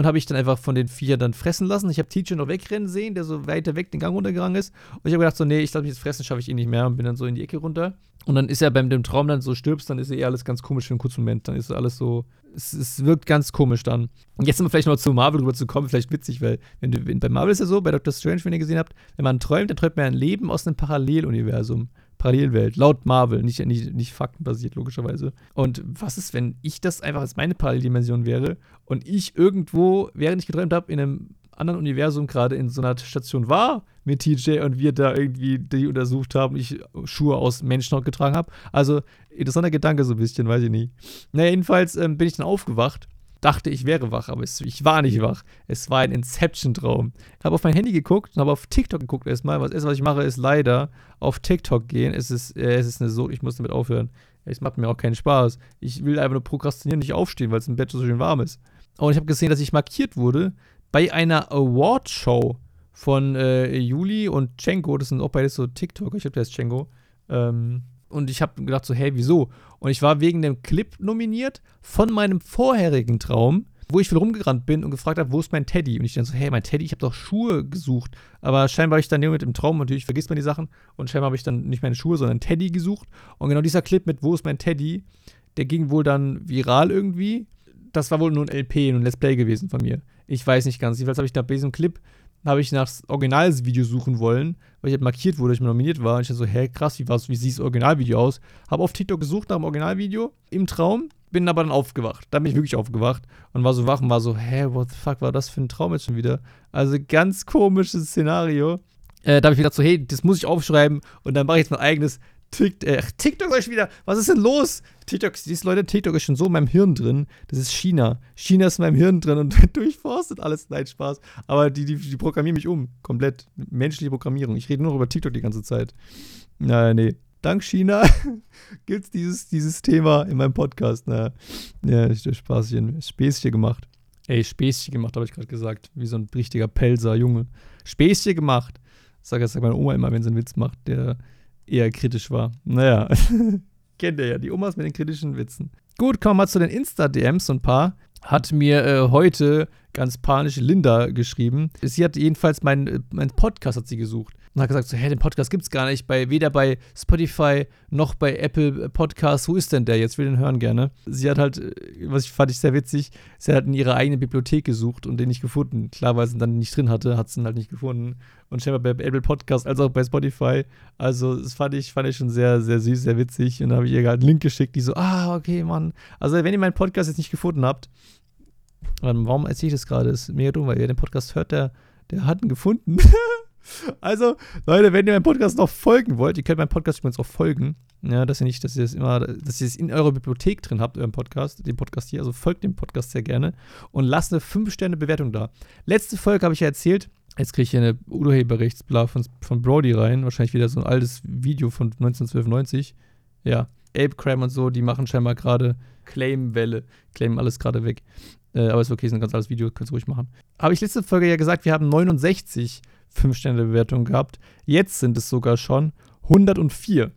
Und habe ich dann einfach von den vier dann fressen lassen. Ich habe TJ noch wegrennen sehen, der so weiter weg den Gang runtergegangen ist. Und ich habe gedacht, so, nee, ich mich jetzt fressen, schaffe ich eh nicht mehr. Und bin dann so in die Ecke runter. Und dann ist er beim dem Traum dann so stirbst, dann ist eh alles ganz komisch für einen kurzen Moment. Dann ist alles so. Es, es wirkt ganz komisch dann. Und jetzt wir vielleicht noch zu Marvel rüber zu kommen, vielleicht witzig, weil wenn du, bei Marvel ist ja so, bei Doctor Strange, wenn ihr gesehen habt, wenn man träumt, dann träumt man ein Leben aus einem Paralleluniversum. Parallelwelt, laut Marvel, nicht, nicht, nicht faktenbasiert logischerweise. Und was ist, wenn ich das einfach als meine Paralleldimension wäre und ich irgendwo, während ich geträumt habe, in einem anderen Universum gerade in so einer Station war mit TJ und wir da irgendwie die untersucht haben, ich Schuhe aus Menschenhaut getragen habe. Also interessanter Gedanke so ein bisschen, weiß ich nicht. Naja, jedenfalls ähm, bin ich dann aufgewacht dachte, ich wäre wach, aber es, ich war nicht wach. Es war ein Inception-Traum. Ich habe auf mein Handy geguckt und habe auf TikTok geguckt erstmal. Was, was ich mache, ist leider auf TikTok gehen. Es ist, äh, es ist eine so, ich muss damit aufhören. Es macht mir auch keinen Spaß. Ich will einfach nur prokrastinieren, nicht aufstehen, weil es im Bett so schön warm ist. Und ich habe gesehen, dass ich markiert wurde bei einer Award-Show von äh, Juli und Cengo. Das sind auch beides so TikToker. Ich glaube, der ist Cengo. Ähm, und ich habe gedacht so, hey, wieso? Und ich war wegen dem Clip nominiert von meinem vorherigen Traum, wo ich viel rumgerannt bin und gefragt habe, wo ist mein Teddy? Und ich dann so, hey, mein Teddy, ich habe doch Schuhe gesucht. Aber scheinbar habe ich dann mit dem Traum, natürlich vergisst man die Sachen. Und scheinbar habe ich dann nicht meine Schuhe, sondern Teddy gesucht. Und genau dieser Clip mit, wo ist mein Teddy, der ging wohl dann viral irgendwie. Das war wohl nur ein LP, ein Let's Play gewesen von mir. Ich weiß nicht ganz. Jedenfalls habe ich da bei diesem Clip habe ich nach Originalvideo suchen wollen, weil ich halt markiert wurde, ich nominiert war. Und ich dachte so, hä, krass, wie, wie sieht das Originalvideo aus? Habe auf TikTok gesucht nach dem Originalvideo im Traum, bin aber dann aufgewacht. Da bin ich wirklich aufgewacht und war so wach und war so, hä, what the fuck war das für ein Traum jetzt schon wieder? Also ganz komisches Szenario. Äh, da habe ich gedacht so, hey, das muss ich aufschreiben und dann mache ich jetzt mein eigenes TikTok, TikTok euch wieder. Was ist denn los? TikTok, diese Leute, TikTok ist schon so in meinem Hirn drin. Das ist China. China ist in meinem Hirn drin und durchforstet alles. Nein, Spaß. Aber die, die, die programmieren mich um. Komplett. Menschliche Programmierung. Ich rede nur über TikTok die ganze Zeit. Naja, nee. Dank China gibt es dieses, dieses Thema in meinem Podcast. Na, ja, Spaßchen, Späßchen gemacht. Ey, Späßchen gemacht, habe ich gerade gesagt. Wie so ein richtiger Pelzer, Junge. Späßchen gemacht. Sag das sagt meine Oma immer, wenn sie einen Witz macht, der eher kritisch war. Naja, kennt ihr ja, die Omas mit den kritischen Witzen. Gut, kommen wir zu den Insta-DMs, so ein paar. Hat mir äh, heute ganz panisch Linda geschrieben. Sie hat jedenfalls meinen äh, mein Podcast hat sie gesucht und hat gesagt so, hä, den Podcast gibt's gar nicht bei weder bei Spotify noch bei Apple Podcasts. Wo ist denn der jetzt? Will den hören gerne. Sie hat halt, äh, was ich fand ich sehr witzig, sie hat in ihrer eigenen Bibliothek gesucht und den nicht gefunden. Klar, weil sie ihn dann nicht drin hatte, hat sie ihn halt nicht gefunden. Und scheinbar bei Apple Podcast als auch bei Spotify. Also das fand ich, fand ich schon sehr, sehr süß, sehr witzig. Und dann habe ich ihr halt einen Link geschickt, die so, ah, okay, Mann. Also wenn ihr meinen Podcast jetzt nicht gefunden habt, warum erzähle ich das gerade? Das ist mega dumm, weil ihr den Podcast hört, der, der hat ihn gefunden. Also, Leute, wenn ihr meinem Podcast noch folgen wollt, ihr könnt meinem Podcast übrigens auch folgen. Ja, dass ihr nicht, dass ihr es immer, dass ihr es in eurer Bibliothek drin habt, euren Podcast, den Podcast hier. Also folgt dem Podcast sehr gerne und lasst eine 5-Sterne-Bewertung da. Letzte Folge habe ich ja erzählt, Jetzt kriege ich hier eine Urheberrechtsbla von, von Brody rein. Wahrscheinlich wieder so ein altes Video von 1992. Ja, Ape Crime und so, die machen scheinbar gerade Claim-Welle. Claimen alles gerade weg. Äh, aber ist okay, ist ein ganz altes Video, könnt ihr ruhig machen. Habe ich letzte Folge ja gesagt, wir haben 69 5-Sterne-Bewertungen gehabt. Jetzt sind es sogar schon 104.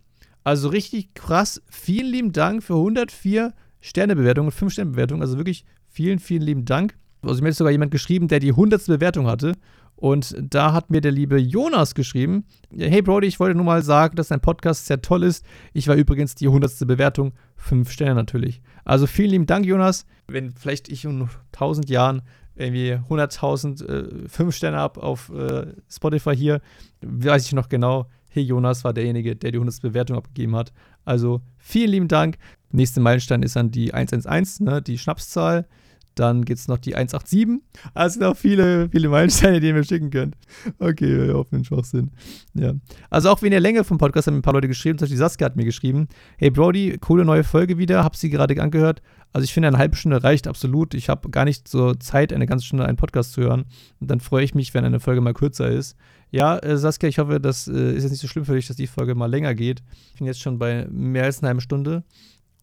Also richtig krass. Vielen lieben Dank für 104 Sternebewertungen, 5-Sterne-Bewertungen. Also wirklich vielen, vielen lieben Dank. Also mir hat sogar jemand geschrieben, der die 100. Bewertung hatte. Und da hat mir der liebe Jonas geschrieben: Hey Brody, ich wollte nur mal sagen, dass dein Podcast sehr toll ist. Ich war übrigens die 100. Bewertung. Fünf Sterne natürlich. Also vielen lieben Dank, Jonas. Wenn vielleicht ich in 1000 Jahren irgendwie 100.000 äh, 5 Sterne ab auf äh, Spotify hier. Weiß ich noch genau. Hey, Jonas war derjenige, der die 100. Bewertung abgegeben hat. Also vielen lieben Dank. Nächster Meilenstein ist dann die 111, ne, die Schnapszahl. Dann gibt es noch die 187. Also noch viele, viele Meilensteine, die ihr mir schicken könnt. Okay, auf den Schwachsinn. Ja. Also auch wegen der Länge vom Podcast haben ein paar Leute geschrieben. Zum Beispiel Saskia hat mir geschrieben: Hey Brody, coole neue Folge wieder. Hab sie gerade angehört. Also ich finde, eine halbe Stunde reicht absolut. Ich habe gar nicht so Zeit, eine ganze Stunde einen Podcast zu hören. Und dann freue ich mich, wenn eine Folge mal kürzer ist. Ja, äh, Saskia, ich hoffe, das äh, ist jetzt nicht so schlimm für dich, dass die Folge mal länger geht. Ich bin jetzt schon bei mehr als einer halben Stunde.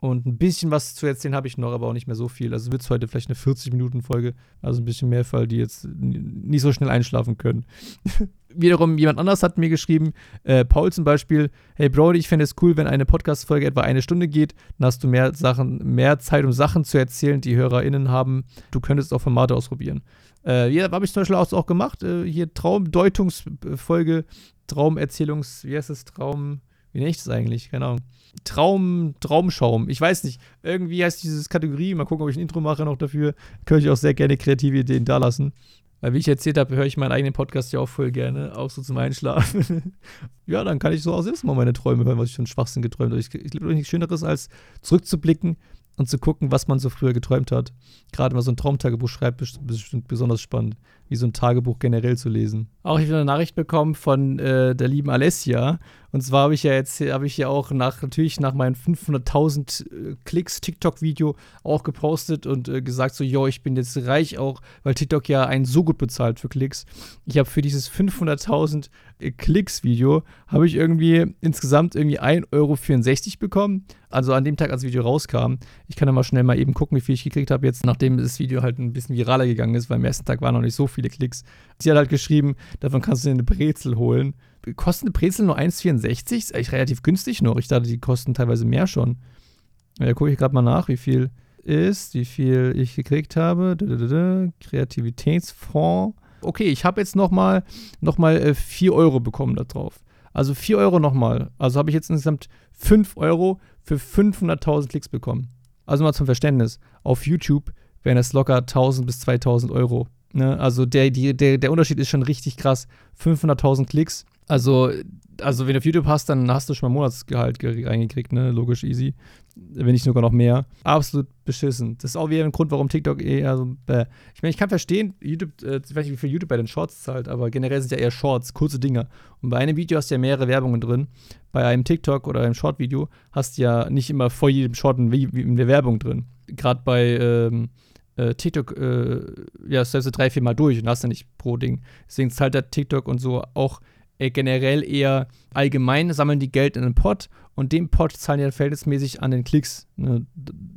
Und ein bisschen was zu erzählen habe ich noch, aber auch nicht mehr so viel. Also wird es heute vielleicht eine 40-Minuten-Folge, also ein bisschen mehr Fall, die jetzt nicht so schnell einschlafen können. Wiederum jemand anders hat mir geschrieben, äh, Paul zum Beispiel, hey Brody, ich fände es cool, wenn eine Podcast-Folge etwa eine Stunde geht, dann hast du mehr Sachen, mehr Zeit, um Sachen zu erzählen, die HörerInnen haben. Du könntest auch Formate ausprobieren. Äh, ja, habe ich zum Beispiel auch, auch gemacht. Äh, hier Traumdeutungsfolge, Traumerzählungs, wie heißt das? Traum, wie nenne ich das eigentlich? Keine Ahnung. Traum, Traumschaum. Ich weiß nicht. Irgendwie heißt dieses Kategorie. Mal gucken, ob ich ein Intro mache noch dafür. Könnte ich auch sehr gerne kreative Ideen da lassen. Weil, wie ich erzählt habe, höre ich meinen eigenen Podcast ja auch voll gerne, auch so zum Einschlafen. ja, dann kann ich so auch selbst mal meine Träume hören, was ich einen Schwachsinn geträumt habe. Ich, ich glaube, nichts Schöneres, als zurückzublicken und zu gucken, was man so früher geträumt hat. Gerade wenn man so ein Traumtagebuch schreibt, ist bestimmt besonders spannend, wie so ein Tagebuch generell zu lesen. Auch ich habe eine Nachricht bekommen von äh, der lieben Alessia. Und zwar habe ich ja jetzt, habe ich ja auch nach, natürlich nach meinem 500.000 äh, Klicks TikTok-Video auch gepostet und äh, gesagt so, yo, ich bin jetzt reich auch, weil TikTok ja einen so gut bezahlt für Klicks. Ich habe für dieses 500.000 äh, Klicks-Video, habe ich irgendwie insgesamt irgendwie 1,64 Euro bekommen. Also an dem Tag, als das Video rauskam. Ich kann ja mal schnell mal eben gucken, wie viel ich gekriegt habe jetzt, nachdem das Video halt ein bisschen viraler gegangen ist, weil am ersten Tag waren noch nicht so viele Klicks. Sie hat halt geschrieben, davon kannst du dir eine Brezel holen. Kosten eine Brezel nur 1,64? Ist eigentlich relativ günstig noch. Ich dachte, die kosten teilweise mehr schon. Ja, gucke ich gerade mal nach, wie viel ist, wie viel ich gekriegt habe. Kreativitätsfonds. Okay, ich habe jetzt nochmal noch mal 4 äh, Euro bekommen da drauf. Also 4 Euro nochmal. Also habe ich jetzt insgesamt 5 Euro für 500.000 Klicks bekommen. Also mal zum Verständnis. Auf YouTube wären es locker 1000 bis 2000 Euro. Ne? Also der, die, der, der Unterschied ist schon richtig krass. 500.000 Klicks. Also, also wenn du auf YouTube hast, dann hast du schon mal Monatsgehalt reingekriegt, ne? Logisch, easy. Wenn nicht sogar noch mehr. Absolut beschissen. Das ist auch wieder ein Grund, warum TikTok eher so. Bäh. Ich meine, ich kann verstehen, YouTube, äh, ich weiß nicht, wie viel YouTube bei den Shorts zahlt, aber generell sind ja eher Shorts, kurze Dinger. Und bei einem Video hast du ja mehrere Werbungen drin. Bei einem TikTok oder einem Short-Video hast du ja nicht immer vor jedem Short eine Werbung drin. Gerade bei. Ähm, äh, TikTok, äh, ja, stellst du drei, vier Mal durch und hast dann nicht pro Ding. Deswegen zahlt der TikTok und so auch äh, generell eher allgemein, sammeln die Geld in einen Pot und den Pot zahlen die dann verhältnismäßig an den Klicks. Ne?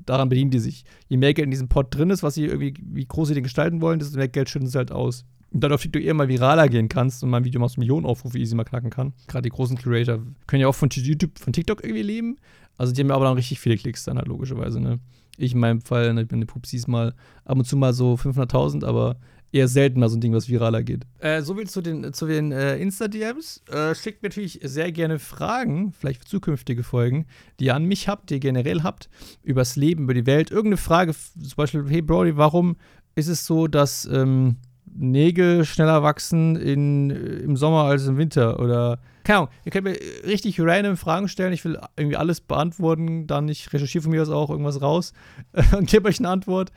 Daran bedienen die sich. Je mehr Geld in diesem Pot drin ist, was sie irgendwie, wie groß sie den gestalten wollen, desto mehr Geld schütten sie halt aus. Und dann auf TikTok eher mal viraler gehen kannst und mal ein Video machst, Millionen Aufrufe easy mal knacken kann. Gerade die großen Creator können ja auch von YouTube, von TikTok irgendwie leben. Also die haben ja aber dann richtig viele Klicks dann halt logischerweise, ne? Ich in meinem Fall, ne, ich bin eine Pupsis mal ab und zu mal so 500.000, aber eher selten mal so ein Ding, was viraler geht. Äh, so viel zu den, zu den äh, Insta-DMs. Äh, schickt mir natürlich sehr gerne Fragen, vielleicht für zukünftige Folgen, die ihr an mich habt, die ihr generell habt, übers Leben, über die Welt. Irgendeine Frage, zum Beispiel, hey Brody, warum ist es so, dass ähm, Nägel schneller wachsen in, äh, im Sommer als im Winter? Oder keine Ahnung, ihr könnt mir richtig random Fragen stellen. Ich will irgendwie alles beantworten. Dann ich recherchiere von mir aus auch irgendwas raus und gebe euch eine Antwort.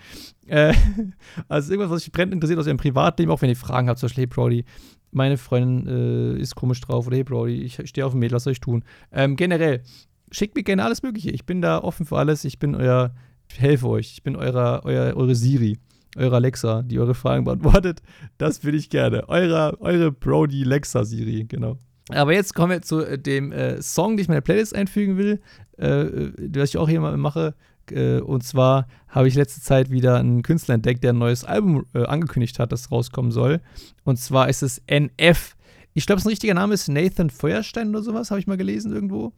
Äh, also irgendwas, was euch brennend interessiert aus eurem Privatleben, auch wenn ihr Fragen habt, zum Beispiel, hey Brody, meine Freundin äh, ist komisch drauf oder hey Brody, ich stehe auf dem Mädel, was soll ich tun? Ähm, generell, schickt mir gerne alles Mögliche. Ich bin da offen für alles. Ich bin euer, ich helfe euch. Ich bin euer, euer, eure Siri eure Alexa, die eure Fragen beantwortet. Das will ich gerne. Eure, eure Brody Lexa Siri, genau. Aber jetzt kommen wir zu äh, dem äh, Song, den ich in meine Playlist einfügen will, äh, äh was ich auch hier mal mache. Äh, und zwar habe ich letzte Zeit wieder einen Künstler entdeckt, der ein neues Album äh, angekündigt hat, das rauskommen soll. Und zwar ist es NF. Ich glaube, sein richtiger Name ist Nathan Feuerstein oder sowas, habe ich mal gelesen irgendwo.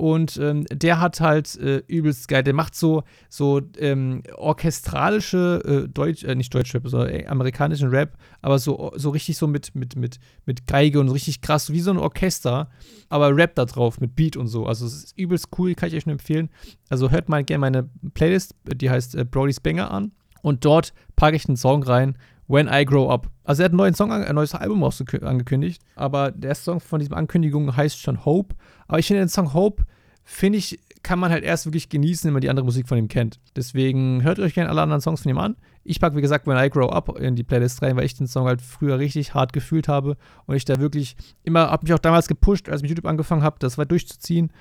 Und ähm, der hat halt äh, übelst geil, der macht so, so ähm, orchestralische, äh, Deutsch, äh, nicht Deutschrap, sondern äh, amerikanischen Rap, aber so, so richtig so mit, mit, mit, mit Geige und richtig krass, wie so ein Orchester, aber Rap da drauf mit Beat und so. Also es ist übelst cool, kann ich euch nur empfehlen. Also hört mal gerne meine Playlist, die heißt äh, Brody's Banger an. Und dort packe ich einen Song rein, When I Grow Up. Also er hat einen neuen Song, ein neues Album angekündigt, aber der Song von diesem Ankündigung heißt schon Hope. Aber ich finde den Song Hope, finde ich, kann man halt erst wirklich genießen, wenn man die andere Musik von ihm kennt. Deswegen hört euch gerne alle anderen Songs von ihm an. Ich packe, wie gesagt, When I Grow Up in die Playlist rein, weil ich den Song halt früher richtig hart gefühlt habe und ich da wirklich immer, habe mich auch damals gepusht, als ich mit YouTube angefangen habe, das weiter durchzuziehen.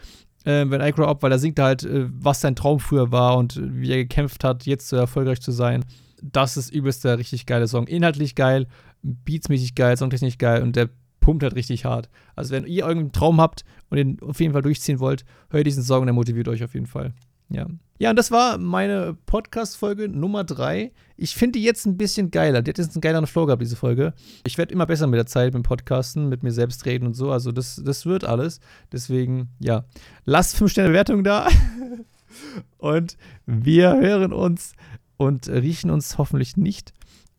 Äh, When I Grow Up, weil da singt er halt, äh, was sein Traum früher war und wie er gekämpft hat, jetzt so erfolgreich zu sein. Das ist übelst der richtig geile Song. Inhaltlich geil, beatsmäßig geil, songtechnisch geil und der pumpt halt richtig hart. Also wenn ihr irgendeinen Traum habt und den auf jeden Fall durchziehen wollt, hört diesen Song, der motiviert euch auf jeden Fall. Ja. Ja, und das war meine Podcast-Folge Nummer 3. Ich finde die jetzt ein bisschen geiler. Die hat jetzt einen geileren Flow gehabt, diese Folge. Ich werde immer besser mit der Zeit mit dem Podcasten, mit mir selbst reden und so. Also, das, das wird alles. Deswegen, ja. Lasst 5 Sterne Bewertung da. und wir hören uns und riechen uns hoffentlich nicht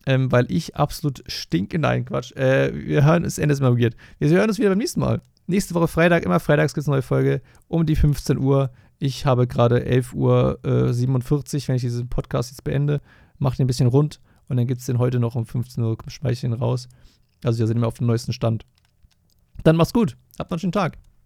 ähm, weil ich absolut stinke. Nein, Quatsch. Äh, wir hören, es endet mal weird. Wir hören uns wieder beim nächsten Mal. Nächste Woche Freitag, immer freitags gibt es eine neue Folge um die 15 Uhr. Ich habe gerade 11 Uhr äh, 47, wenn ich diesen Podcast jetzt beende. Mache den ein bisschen rund und dann gibt es den heute noch um 15 Uhr, schmeiße ich ihn raus. Also, wir sind immer auf dem neuesten Stand. Dann mach's gut. Habt noch einen schönen Tag.